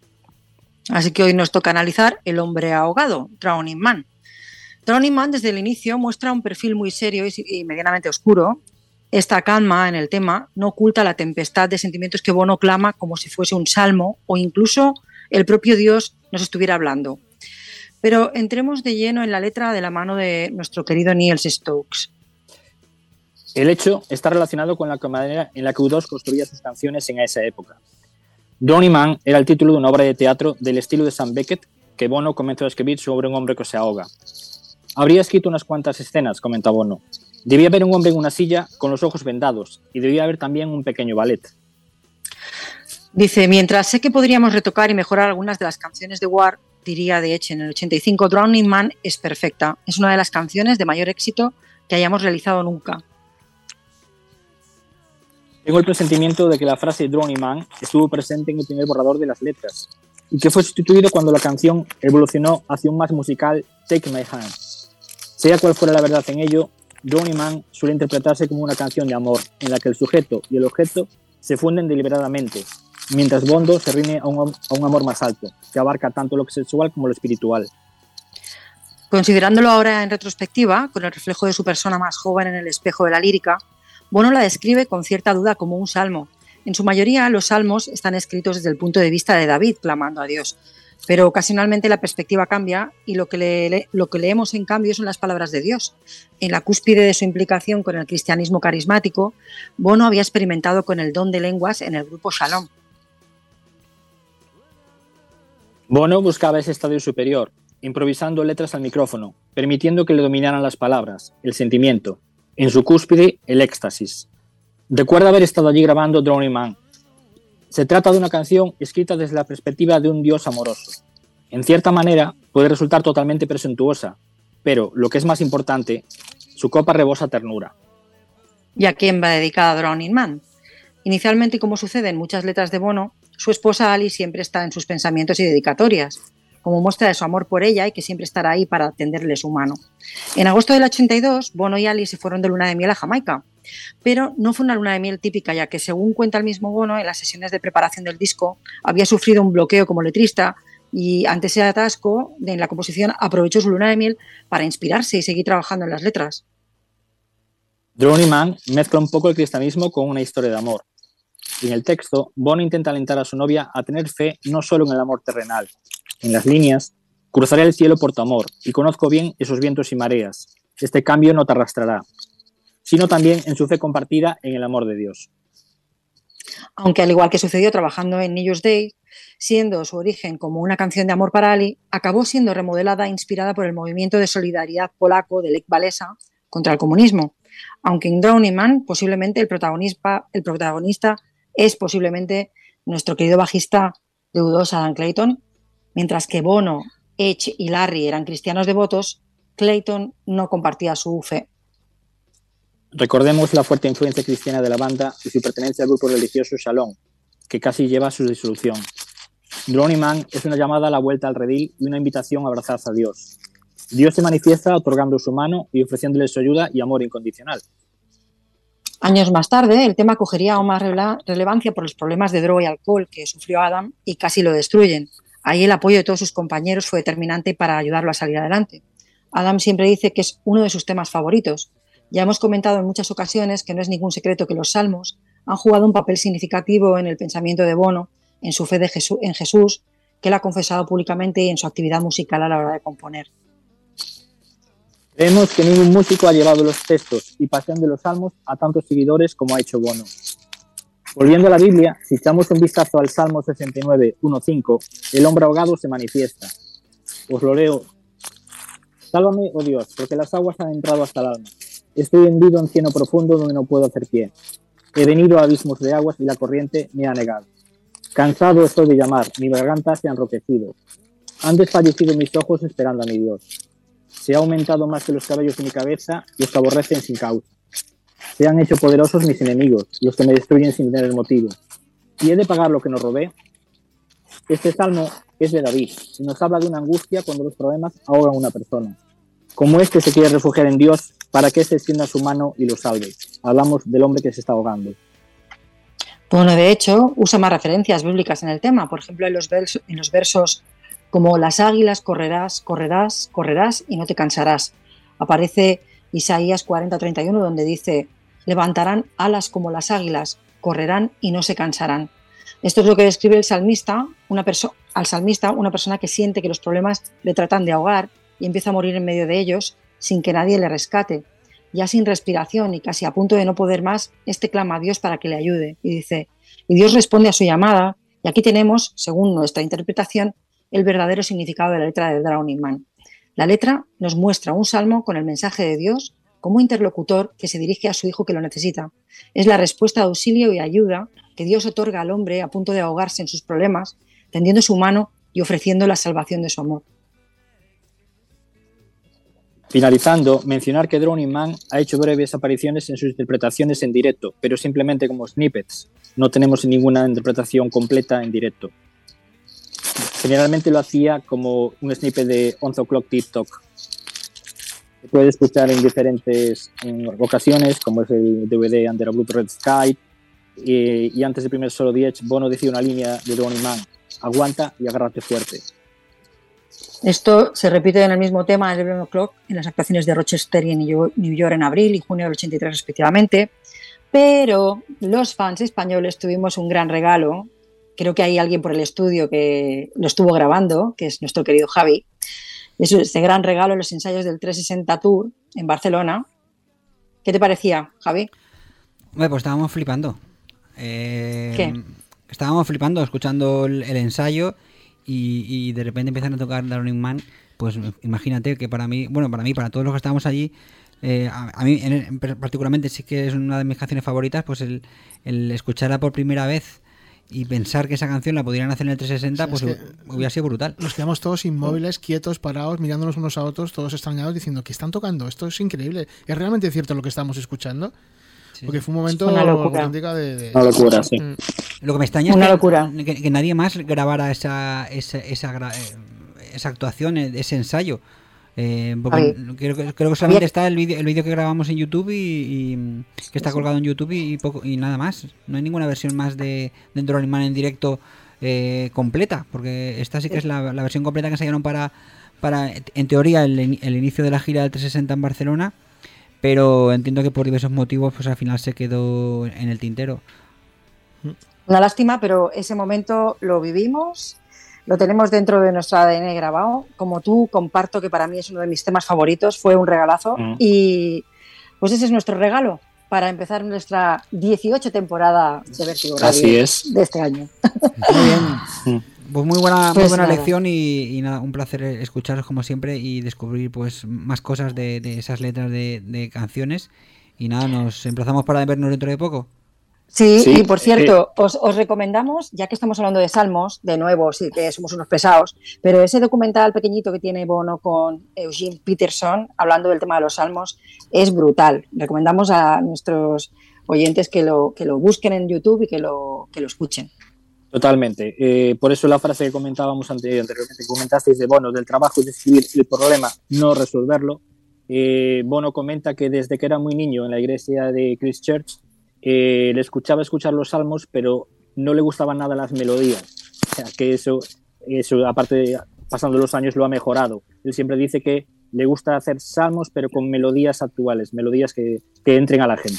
Así que hoy nos toca analizar El hombre ahogado, Drowning Man. Drowning Man desde el inicio muestra un perfil muy serio y, y medianamente oscuro. Esta calma en el tema no oculta la tempestad de sentimientos que Bono clama como si fuese un salmo o incluso el propio Dios nos estuviera hablando. Pero entremos de lleno en la letra de la mano de nuestro querido Niels Stokes. El hecho está relacionado con la manera en la que U2 construía sus canciones en esa época. Drowning Man era el título de una obra de teatro del estilo de Sam Beckett que Bono comenzó a escribir sobre un hombre que se ahoga. Habría escrito unas cuantas escenas, comenta Bono. Debía haber un hombre en una silla con los ojos vendados y debía haber también un pequeño ballet. Dice, mientras sé que podríamos retocar y mejorar algunas de las canciones de War, diría de hecho en el 85, Drowning Man es perfecta. Es una de las canciones de mayor éxito que hayamos realizado nunca. Tengo el presentimiento de que la frase Drowning Man estuvo presente en el primer borrador de las letras y que fue sustituido cuando la canción evolucionó hacia un más musical Take My Hand. Sea cual fuera la verdad en ello, Drowning Man suele interpretarse como una canción de amor en la que el sujeto y el objeto se funden deliberadamente, mientras Bondo se rinde a un, a un amor más alto, que abarca tanto lo sexual como lo espiritual. Considerándolo ahora en retrospectiva, con el reflejo de su persona más joven en el espejo de la lírica, Bono la describe con cierta duda como un salmo. En su mayoría, los salmos están escritos desde el punto de vista de David, clamando a Dios. Pero ocasionalmente la perspectiva cambia y lo que, lo que leemos en cambio son las palabras de Dios. En la cúspide de su implicación con el cristianismo carismático, Bono había experimentado con el don de lenguas en el grupo Shalom. Bono buscaba ese estadio superior, improvisando letras al micrófono, permitiendo que le dominaran las palabras, el sentimiento, en su cúspide el éxtasis. Recuerda haber estado allí grabando Drowning Man. Se trata de una canción escrita desde la perspectiva de un dios amoroso. En cierta manera, puede resultar totalmente presuntuosa, pero, lo que es más importante, su copa rebosa ternura. ¿Y a quién va dedicada Drowning Man? Inicialmente, como sucede en muchas letras de Bono, su esposa Ali siempre está en sus pensamientos y dedicatorias, como muestra de su amor por ella y que siempre estará ahí para tenderle su mano. En agosto del 82, Bono y Ali se fueron de luna de miel a Jamaica, pero no fue una luna de miel típica, ya que según cuenta el mismo Bono, en las sesiones de preparación del disco había sufrido un bloqueo como letrista y ante ese atasco en la composición aprovechó su luna de miel para inspirarse y seguir trabajando en las letras. Drowning Man mezcla un poco el cristianismo con una historia de amor. En el texto, Bono intenta alentar a su novia a tener fe no solo en el amor terrenal. En las líneas, cruzaré el cielo por tu amor y conozco bien esos vientos y mareas. Este cambio no te arrastrará, sino también en su fe compartida en el amor de Dios. Aunque al igual que sucedió trabajando en New Year's Day, siendo su origen como una canción de amor para Ali, acabó siendo remodelada e inspirada por el movimiento de solidaridad polaco de Lech Walesa contra el comunismo. Aunque en Drowning Man posiblemente el protagonista, es posiblemente nuestro querido bajista de U2, Adam Clayton, mientras que Bono, Edge y Larry eran cristianos devotos, Clayton no compartía su fe. Recordemos la fuerte influencia cristiana de la banda y su pertenencia al grupo religioso Shalom, que casi lleva a su disolución. Drowning Man es una llamada a la vuelta al redil y una invitación a abrazar a Dios. Dios se manifiesta otorgando su mano y ofreciéndole su ayuda y amor incondicional. Años más tarde, el tema cogería aún más relevancia por los problemas de droga y alcohol que sufrió Adam y casi lo destruyen. Ahí el apoyo de todos sus compañeros fue determinante para ayudarlo a salir adelante. Adam siempre dice que es uno de sus temas favoritos. Ya hemos comentado en muchas ocasiones que no es ningún secreto que los salmos han jugado un papel significativo en el pensamiento de Bono, en su fe de Jesús, en Jesús, que él ha confesado públicamente y en su actividad musical a la hora de componer. Creemos que ningún músico ha llevado los textos y pasión de los salmos a tantos seguidores como ha hecho Bono. Volviendo a la Biblia, si echamos un vistazo al Salmo 69, 1.5, el hombre ahogado se manifiesta. Os lo leo. Sálvame, oh Dios, porque las aguas han entrado hasta el alma. Estoy hendido en cieno profundo donde no puedo hacer pie. He venido a abismos de aguas y la corriente me ha negado. Cansado estoy de llamar, mi garganta se ha enroquecido. Han desfallecido mis ojos esperando a mi Dios se ha aumentado más que los cabellos de mi cabeza, los que aborrecen sin causa. Se han hecho poderosos mis enemigos, los que me destruyen sin tener motivo. ¿Y he de pagar lo que nos robé? Este salmo es de David y nos habla de una angustia cuando los problemas ahogan a una persona. Como este se quiere refugiar en Dios para que se extienda su mano y lo salve. Hablamos del hombre que se está ahogando. Bueno, de hecho, usa más referencias bíblicas en el tema. Por ejemplo, en los, versos, en los versos como las águilas correrás, correrás, correrás y no te cansarás. Aparece Isaías 40:31 donde dice, levantarán alas como las águilas, correrán y no se cansarán. Esto es lo que describe el salmista, una al salmista, una persona que siente que los problemas le tratan de ahogar y empieza a morir en medio de ellos sin que nadie le rescate. Ya sin respiración y casi a punto de no poder más, este clama a Dios para que le ayude y dice, y Dios responde a su llamada, y aquí tenemos, según nuestra interpretación, el verdadero significado de la letra de Drowning Man. La letra nos muestra un salmo con el mensaje de Dios como interlocutor que se dirige a su hijo que lo necesita. Es la respuesta de auxilio y ayuda que Dios otorga al hombre a punto de ahogarse en sus problemas, tendiendo su mano y ofreciendo la salvación de su amor. Finalizando, mencionar que Drowning Man ha hecho breves apariciones en sus interpretaciones en directo, pero simplemente como snippets. No tenemos ninguna interpretación completa en directo. Generalmente lo hacía como un snippet de 11 O'Clock TikTok. Se puede escuchar en diferentes ocasiones, como es el DVD Under a Blue Red Sky. Y, antes del primer solo de Edge, Bono decía una línea de Donny Man: aguanta y agárrate fuerte. Esto se repite en el mismo tema 11 O'Clock en las actuaciones de Rochester y en New York en abril y junio del 83 respectivamente. Pero los fans españoles tuvimos un gran regalo creo que hay alguien por el estudio que lo estuvo grabando, que es nuestro querido Javi. Es este gran regalo en los ensayos del 360 Tour en Barcelona. ¿Qué te parecía, Javi? Bueno, pues estábamos flipando. Eh, ¿Qué? Estábamos flipando, escuchando el, ensayo y, de repente empiezan a tocar Darling Man. Pues imagínate que para mí, bueno, para mí, para todos los que estábamos allí, eh, a, mí particularmente sí que es una de mis canciones favoritas, pues el, el escucharla por primera vez y pensar que esa canción la pudieran hacer en el 360, Sí, pues es hubiera sido brutal. Nos quedamos todos inmóviles, quietos, parados, mirándonos unos a otros, todos extrañados, diciendo que están tocando. Esto es increíble. ¿Es realmente cierto lo que estamos escuchando? Porque fue un momento Una locura. auténtica de, de- Una locura, sí. Mm. Lo que me extraña Una es que, locura. que- que nadie más grabara esa, esa, esa, eh, esa actuación, eh, ese ensayo. Eh, creo, que- creo que solamente está el vídeo el vídeo que grabamos en YouTube y, y- que está colgado en YouTube y, poco y nada más. No hay ninguna versión más de Dentro del Animal en directo eh, completa, porque esta sí que es la, la versión completa que ensayaron para, para en teoría, el, el inicio de la gira del 360 en Barcelona, pero entiendo que por diversos motivos pues al final se quedó en el tintero. Una lástima, pero ese momento lo vivimos, lo tenemos dentro de nuestro ADN grabado. Como tú, comparto que para mí es uno de mis temas favoritos, fue un regalazo. Mm. Y pues ese es nuestro regalo para empezar nuestra 18 temporada de Vertigo Radio Así es. de este año. Muy bien. Pues muy buena, muy Pues buena nada. lección y, y nada, un placer escucharos como siempre y descubrir pues más cosas de, de esas letras de, de canciones. Y nada, nos emplazamos para vernos dentro de poco. Sí, Sí, y por cierto, os, os recomendamos, ya que estamos hablando de salmos, de nuevo, sí que somos unos pesados, pero ese documental pequeñito que tiene Bono con Eugene Peterson, hablando del tema de los salmos, es brutal. Recomendamos a nuestros oyentes que lo, que lo busquen en YouTube y que lo, que lo escuchen. Totalmente. Eh, por eso la frase que comentábamos ante- anteriormente, que comentasteis de Bono, del trabajo es escribir el problema, no resolverlo. Eh, Bono comenta que desde que era muy niño en la iglesia de Christchurch, eh, le escuchaba escuchar los salmos, pero no le gustaban nada las melodías. O sea, que eso, eso aparte, de- pasando los años, lo ha mejorado. Él siempre dice que le gusta hacer salmos, pero con melodías actuales, melodías que, que entren a la gente.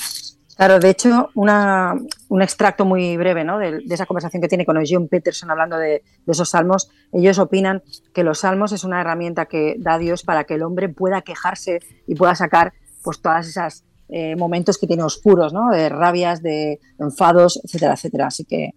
Claro, de hecho, una- un extracto muy breve ¿no? de, de esa conversación que tiene con Eugene Peterson hablando de, de esos salmos. Ellos opinan que los salmos es una herramienta que da Dios para que el hombre pueda quejarse y pueda sacar pues todas esas eh, momentos que tiene oscuros, ¿no? de rabias, de enfados, etcétera, etcétera. Así que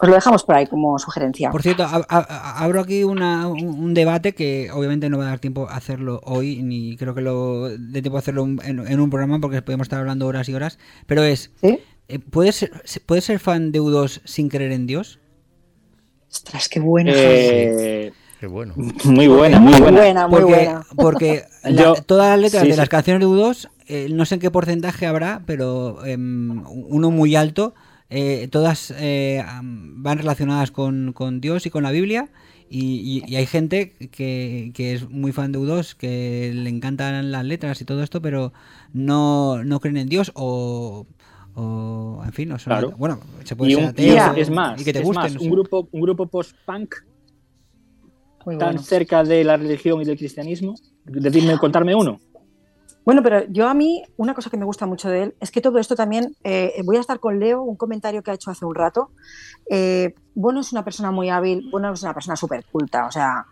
os lo dejamos por ahí como sugerencia. Por cierto, ab- ab- abro aquí una- un, debate que obviamente no va a dar tiempo a hacerlo hoy, ni creo que lo dé tiempo a hacerlo un- en, en un programa porque podemos estar hablando horas y horas, pero es, ¿Sí? eh, ¿puedes, ser, ¿puedes ser fan de U2 sin creer en Dios? Ostras, qué bueno. Eh, Qué bueno. muy buena, muy Muy buena. buena, muy porque, buena. porque <laughs> la- Yo- todas las letras sí, de sí. las canciones de U2, eh, no sé en qué porcentaje habrá, pero em, uno muy alto, eh, todas eh, van relacionadas con, con Dios y con la Biblia. Y, y- y hay gente que, que es muy fan de U2, que le encantan las letras y todo esto, pero no, no creen en Dios o, o en fin, no son- Claro. bueno, se puede Y, ser un- ateo y es, o- es más, y que te es gusten, más, no un sé. grupo, un grupo post-punk tan bueno. cerca de la religión y del cristianismo. Decidme, contarme uno. Bueno, pero yo a mí, una cosa que me gusta mucho de él es que todo esto también, eh, voy a estar con Leo, un comentario que ha hecho hace un rato. Eh, Bono es una persona muy hábil, Bono es una persona súper culta, o sea,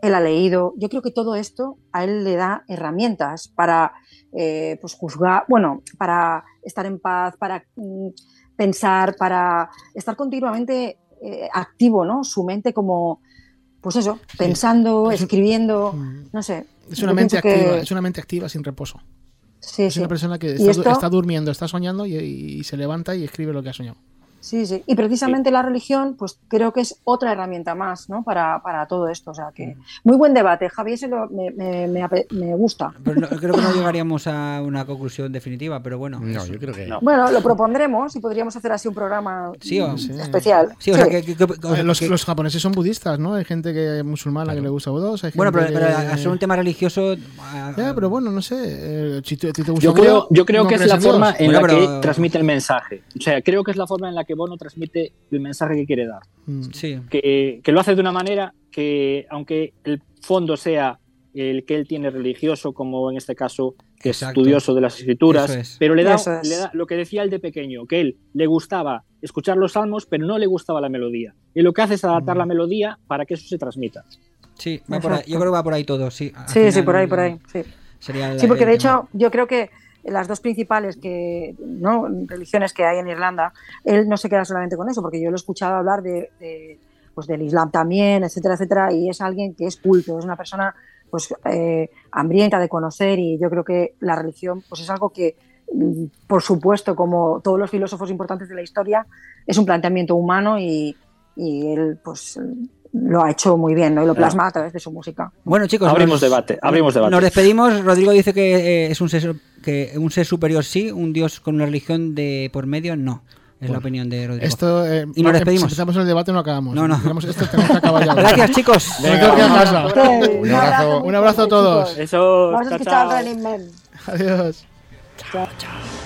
él ha leído. Yo creo que todo esto a él le da herramientas para eh, pues juzgar, bueno, para estar en paz, para mm, pensar, para estar continuamente eh, activo, ¿no? Su mente como, pues eso, pensando, Es escribiendo, no sé. Es una mente pienso que- activa, es una mente activa sin reposo. Sí, Es sí. una persona que está, du- esto- está durmiendo, está soñando y, y se levanta y escribe lo que ha soñado. Sí, sí. Y precisamente la religión, pues creo que es otra herramienta más, ¿no? Para, para todo esto. O sea que muy buen debate, Javier, se lo, me, me, me me gusta. Pero no- creo que no llegaríamos a una conclusión definitiva, pero bueno. No, eso. yo creo que. Bueno, lo propondremos y podríamos hacer así un programa Sí, o- Sí. especial. Sí, o sea, Sí. que, que- que- o sea, Eh, los, que- los japoneses son budistas, ¿no? Hay gente que musulmana que le gusta U2. Hay bueno, pero, pero ser un tema religioso. ah, Ya, pero bueno, no sé. eh, si te, si te gusta Yo creo, yo creo no que es la forma en Bueno, la pero- que transmite el mensaje. O sea, creo que es la forma en la que Bono transmite el mensaje que quiere dar. Mm. Sí. Que, que lo hace de una manera que, aunque el fondo sea el que él tiene religioso, como en este caso, que es Exacto. estudioso de las escrituras, es. pero le da, es. le da lo que decía él de pequeño, que él le gustaba escuchar los salmos, pero no le gustaba la melodía. Y lo que hace es Mm. adaptar la melodía para que eso se transmita. Sí, va por ahí. yo creo que va por ahí todo, sí. Al Sí, sí, final, por ahí, por ahí. Sí. Sería Sí, porque el de tema. hecho yo creo que las dos principales que, ¿no? religiones que hay en Irlanda, él no se queda solamente con eso, porque yo lo he escuchado hablar de, pues del Islam también, etcétera, etcétera, y es alguien que es culto, es una persona pues eh, hambrienta de conocer y yo creo que la religión pues es algo que mm, por supuesto, como todos los filósofos importantes de la historia, es un planteamiento humano y, y él pues lo ha hecho muy bien ¿no? y lo plasma a través de su música. Bueno, chicos, Abrimos nos- debate, abrimos debate. Nos despedimos. Rodrigo dice que eh, es un ser, que un ser superior sí, un dios con una religión de por medio no. Es la opinión de Rodrigo. Esto, eh, y nos despedimos. Si empezamos el debate no acabamos. No, no. Digamos, esto tenemos que acabar ya. <laughs> Gracias, chicos. Me tengo que ir a casa. Un abrazo Un abrazo a todos. chicos. Eso, Vamos a escuchar Man. Adiós. Chao, chao.